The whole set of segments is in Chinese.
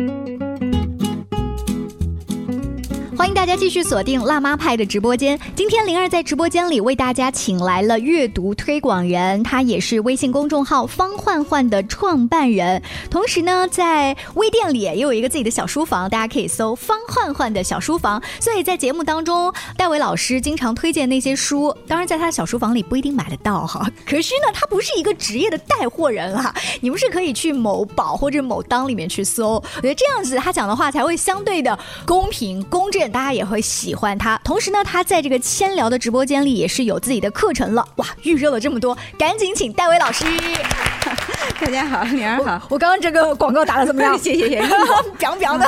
Música 欢迎大家继续锁定辣妈派的直播间。今天灵儿在直播间里为大家请来了阅读推广人，他也是微信公众号“方焕焕”的创办人。同时呢，在微店里也有一个自己的小书房，大家可以搜“方焕焕的小书房”。所以在节目当中，戴维老师经常推荐那些书，当然在他的小书房里不一定买得到哈。可是呢，他不是一个职业的带货人啊，你们是可以去某宝或者某当里面去搜。我觉得这样子他讲的话才会相对的公平公正。大家也会喜欢他，同时呢，他在这个千聊的直播间里也是有自己的课程了。哇，预热了这么多，赶紧请戴维老师。大家好，玲儿好。我刚刚这个广告打的怎么样？谢谢谢谢，表表的。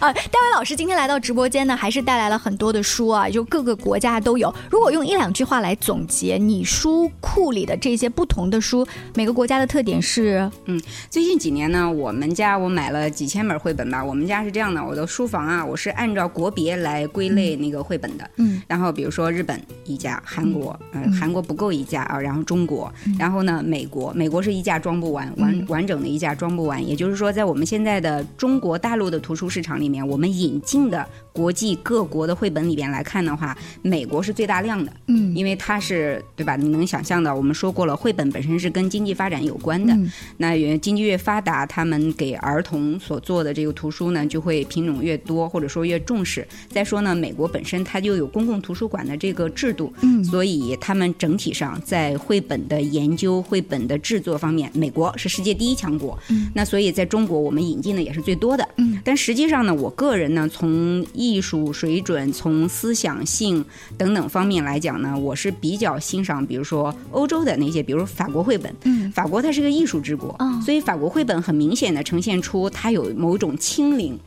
啊，戴维老师今天来到直播间呢，还是带来了很多的书啊，就各个国家都有。如果用一两句话来总结你书库里的这些不同的书，每个国家的特点是？嗯，最近几年呢，我们家我买了几千本绘本吧。我们家是这样的，我的书房啊，我是按照国别来归类那个绘本的。嗯。然后比如说日本一家，韩国，嗯，韩国不够一家啊，然后中国，然后呢美国，美国是一架装不完，完完整的一架装不完。也就是说，在我们现在的中国大陆的图书市场里面，我们引进的国际各国的绘本里边来看的话，美国是最大量的。嗯，因为它是对吧？你能想象的，我们说过了，绘本本身是跟经济发展有关的。那经济越发达，他们给儿童所做的这个图书呢，就会品种越多，或者说越重视。再说呢，美国本身它就有公共图书馆的这个制度，嗯，所以他们整体上在绘本的研究、绘本的制作方面，美国是世界第一强国。嗯，那所以在中国，我们引进的也是最多的。嗯，但实际上呢，我个人呢，从艺术水准、从思想性等等方面来讲呢，我是比较欣赏，比如说欧洲的那些，比如法国绘本。嗯，法国它是个艺术之国，所以法国绘本很明显的呈现出它有某种清灵。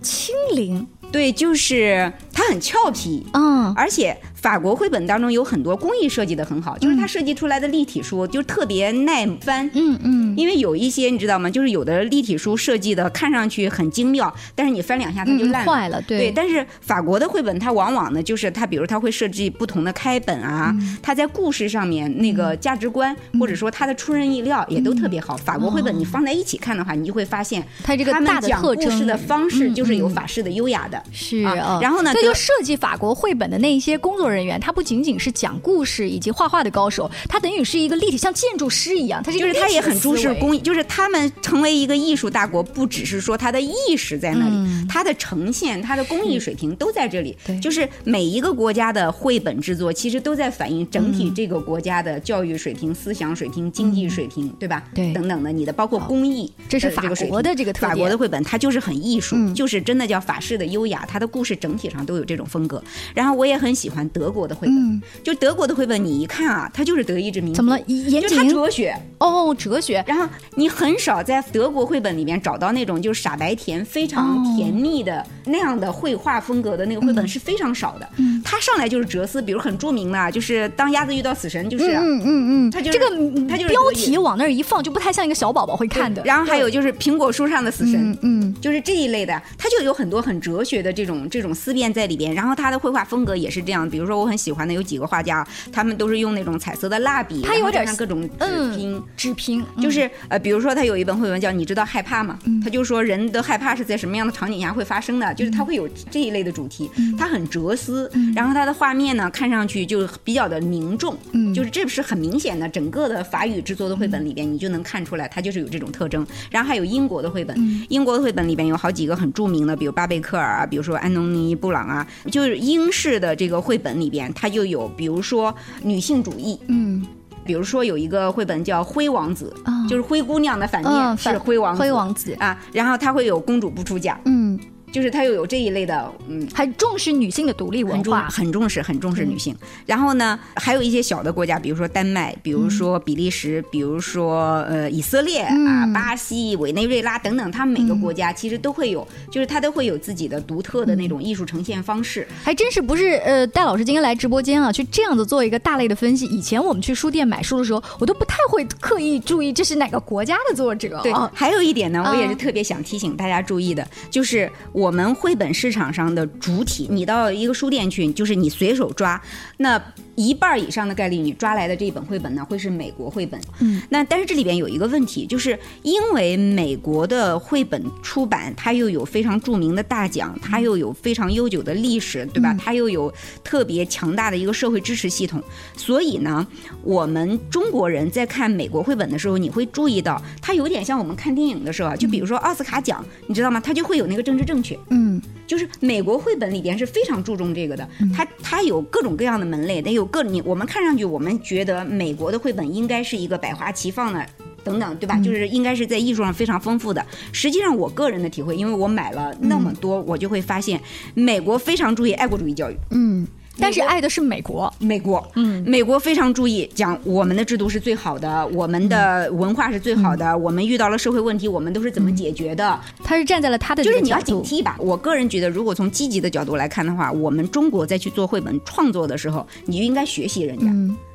清灵，对，就是它很俏皮，嗯，而且。法国绘本当中有很多工艺设计的很好，就是它设计出来的立体书就特别耐翻。嗯嗯，因为有一些你知道吗？就是有的立体书设计的看上去很精妙，但是你翻两下它就烂坏了。对，但是法国的绘本它往往呢，就是它比如它会设计不同的开本啊，它在故事上面那个价值观或者说它的出人意料也都特别好。法国绘本你放在一起看的话，你就会发现它这个大的故事的方式就是有法式的优雅的。是啊，然后呢，这就设计法国绘本的那一些工作人员，他不仅仅是讲故事以及画画的高手，他等于是一个立体，像建筑师一样。他就是他也很重视工艺，就是他们成为一个艺术大国，不只是说他的意识在那里，他的呈现、他的工艺水平都在这里。就是每一个国家的绘本制作，其实都在反映整体这个国家的教育水平、思想水平、经济水平，对吧？对，等等的，你的包括工艺，这是法国的这个特法国的绘本，它就是很艺术，就是真的叫法式的优雅，它的故事整体上都有这种风格。然后我也很喜欢德国的绘本。就德国的绘本，你一看啊，它就是德意志民族。怎么了？严谨？哲学哦，哲学。然后你很少在德国绘本里面找到那种就是傻白甜、非常甜蜜的那样的绘画风格的那个绘本是非常少的。嗯，它上来就是哲思，比如很著名的，就是当鸭子遇到死神，就是嗯嗯嗯，它就这个它就是标题往那儿一放，就不太像一个小宝宝会看的。然后还有就是苹果树上的死神，嗯，就是这一类的，它就有很多很哲学的这种这种思辨在里边。然后它的绘画风格也是这样，比如说我很喜欢的有几个画家。他们都是用那种彩色的蜡笔，他有点像各种纸拼，纸拼就是呃，比如说他有一本绘本叫《你知道害怕吗》？他就说人的害怕是在什么样的场景下会发生的，就是他会有这一类的主题，他很哲思，然后他的画面呢看上去就比较的凝重，就是这不是很明显的，整个的法语制作的绘本里边你就能看出来，他就是有这种特征。然后还有英国的绘本，英国的绘本里边有好几个很著名的，比如巴贝克尔啊，比如说安东尼布朗啊，就是英式的这个绘本里边，它就有比如说。女性主义，嗯，比如说有一个绘本叫《灰王子》，就是灰姑娘的反面是灰王子，灰王子。啊，然后它会有公主不出嫁，嗯。就是他又有这一类的，嗯，很重视女性的独立文化，很重视，很重视女性。然后呢，还有一些小的国家，比如说丹麦，比如说比利时，比如说呃以色列啊、巴西、委内瑞拉等等，他们每个国家其实都会有，就是他都会有自己的独特的那种艺术呈现方式。还真是不是呃，戴老师今天来直播间啊，去这样子做一个大类的分析。以前我们去书店买书的时候，我都不太会刻意注意这是哪个国家的作者。对，还有一点呢，我也是特别想提醒大家注意的，就是我。我们绘本市场上的主体，你到一个书店去，就是你随手抓，那一半以上的概率，你抓来的这一本绘本呢，会是美国绘本。嗯，那但是这里边有一个问题，就是因为美国的绘本出版，它又有非常著名的大奖，它又有非常悠久的历史，对吧？它又有特别强大的一个社会支持系统，所以呢，我们中国人在看美国绘本的时候，你会注意到，它有点像我们看电影的时候，就比如说奥斯卡奖，你知道吗？它就会有那个政治正确。嗯，就是美国绘本里边是非常注重这个的，它它有各种各样的门类，得有各你我们看上去我们觉得美国的绘本应该是一个百花齐放的。等等，对吧？就是应该是在艺术上非常丰富的。实际上，我个人的体会，因为我买了那么多，我就会发现，美国非常注意爱国主义教育。嗯，但是爱的是美国，美国，嗯，美国非常注意讲我们的制度是最好的，我们的文化是最好的，我们遇到了社会问题，我们都是怎么解决的？他是站在了他的就是你要警惕吧。我个人觉得，如果从积极的角度来看的话，我们中国在去做绘本创作的时候，你就应该学习人家。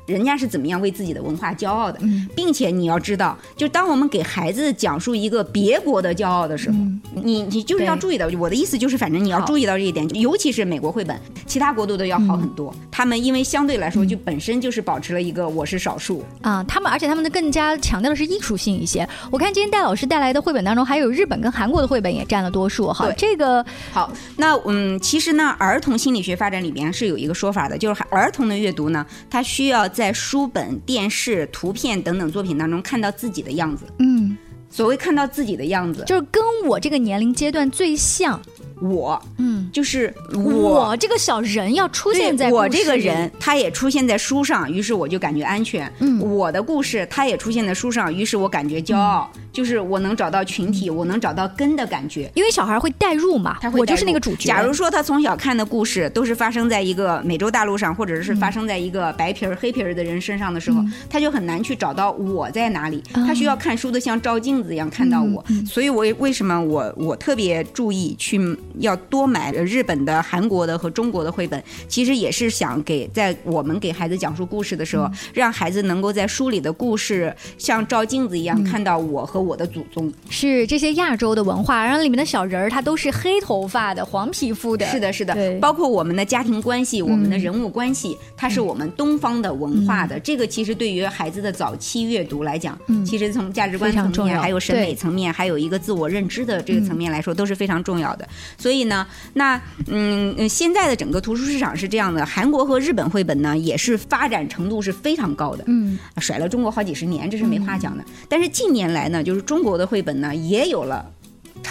人家是怎么样为自己的文化骄傲的，并且你要知道，就当我们给孩子讲述一个别国的骄傲的时候，你你就是要注意到，我的意思就是，反正你要注意到这一点，尤其是美国绘本，其他国度的要好很多。他们因为相对来说就本身就是保持了一个我是少数啊，他们而且他们的更加强调的是艺术性一些。我看今天戴老师带来的绘本当中，还有日本跟韩国的绘本也占了多数哈。这个好，那嗯，其实呢，儿童心理学发展里边是有一个说法的，就是儿童的阅读呢，他需要。在书本、电视、图片等等作品当中看到自己的样子，嗯，所谓看到自己的样子，就是跟我这个年龄阶段最像。我，嗯，就是我。这个小人要出现在我这个人，他也出现在书上，于是我就感觉安全。嗯，我的故事他也出现在书上，于是我感觉骄傲，就是我能找到群体，我能找到根的感觉。因为小孩会代入嘛，他会我就是那个主角。假如说他从小看的故事都是发生在一个美洲大陆上，或者是发生在一个白皮儿、黑皮儿的人身上的时候，他就很难去找到我在哪里。他需要看书的像照镜子一样看到我。所以，我为什么我我特别注意去。要多买日本的、韩国的和中国的绘本，其实也是想给在我们给孩子讲述故事的时候，让孩子能够在书里的故事像照镜子一样看到我和我的祖宗。是这些亚洲的文化，然后里面的小人儿他都是黑头发的、黄皮肤的。是的，是的，包括我们的家庭关系、我们的人物关系，它是我们东方的文化的。这个其实对于孩子的早期阅读来讲，嗯其实从价值观层面、还有审美层面、还有一个自我认知的这个层面来说，都是非常重要的。所以呢，那嗯，现在的整个图书市场是这样的，韩国和日本绘本呢也是发展程度是非常高的，嗯，甩了中国好几十年，这是没话讲的。但是近年来呢，就就是中国的绘本呢也有了。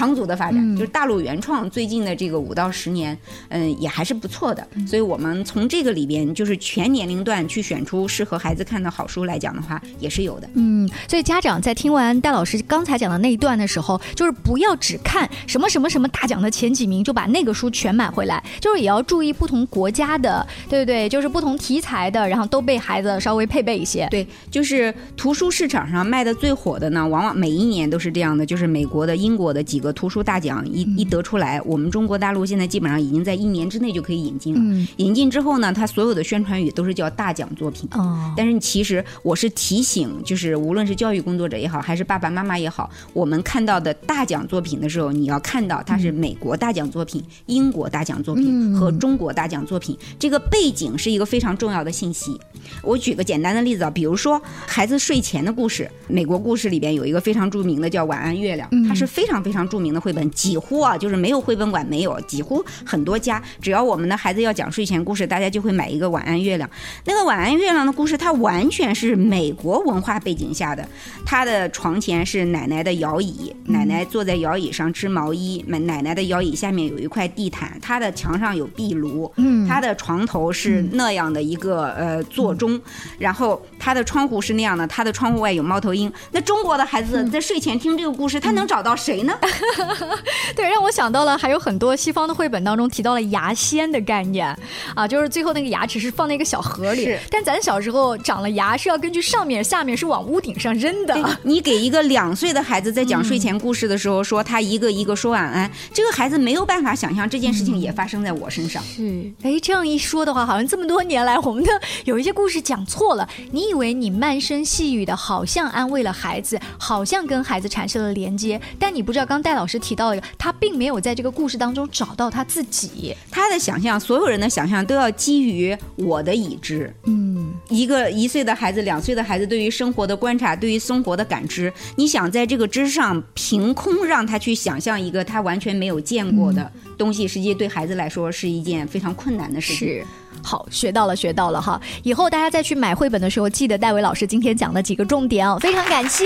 长足的发展，就是大陆原创最近的这个五到十年，嗯，也还是不错的。所以，我们从这个里边，就是全年龄段去选出适合孩子看的好书来讲的话，也是有的。嗯，所以家长在听完戴老师刚才讲的那一段的时候，就是不要只看什么什么什么大奖的前几名就把那个书全买回来，就是也要注意不同国家的，对不对？就是不同题材的，然后都被孩子稍微配备一些。对，就是图书市场上卖的最火的呢，往往每一年都是这样的，就是美国的、英国的几。个图书大奖一一得出来，我们中国大陆现在基本上已经在一年之内就可以引进了。引进之后呢，它所有的宣传语都是叫大奖作品。哦，但是其实我是提醒，就是无论是教育工作者也好，还是爸爸妈妈也好，我们看到的大奖作品的时候，你要看到它是美国大奖作品、英国大奖作品和中国大奖作品，这个背景是一个非常重要的信息。我举个简单的例子啊，比如说孩子睡前的故事，美国故事里边有一个非常著名的叫《晚安月亮》，它是非常非常。著名的绘本几乎啊，就是没有绘本馆没有，几乎很多家，只要我们的孩子要讲睡前故事，大家就会买一个《晚安月亮》。那个《晚安月亮》的故事，它完全是美国文化背景下的。他的床前是奶奶的摇椅，奶奶坐在摇椅上织毛衣，奶奶奶的摇椅下面有一块地毯，他的墙上有壁炉，嗯，他的床头是那样的一个呃座钟，然后他的窗户是那样的，他的窗户外有猫头鹰。那中国的孩子在睡前听这个故事，他能找到谁呢？对，让我想到了还有很多西方的绘本当中提到了牙仙的概念啊，就是最后那个牙齿是放在一个小盒里，但咱小时候长了牙是要根据上面、下面是往屋顶上扔的。你给一个两岁的孩子在讲睡前故事的时候说他一个一个说晚安，这个孩子没有办法想象这件事情也发生在我身上。是，哎，这样一说的话，好像这么多年来我们的有一些故事讲错了。你以为你慢声细语的，好像安慰了孩子，好像跟孩子产生了连接，但你不知道刚。刚戴老师提到了，他并没有在这个故事当中找到他自己，他的想象，所有人的想象都要基于我的已知。嗯，一个一岁的孩子、两岁的孩子对于生活的观察、对于生活的感知，你想在这个之上凭空让他去想象一个他完全没有见过的东西，实际对孩子来说是一件非常困难的事情。是。好，学到了，学到了哈！以后大家再去买绘本的时候，记得戴维老师今天讲的几个重点哦，非常感谢。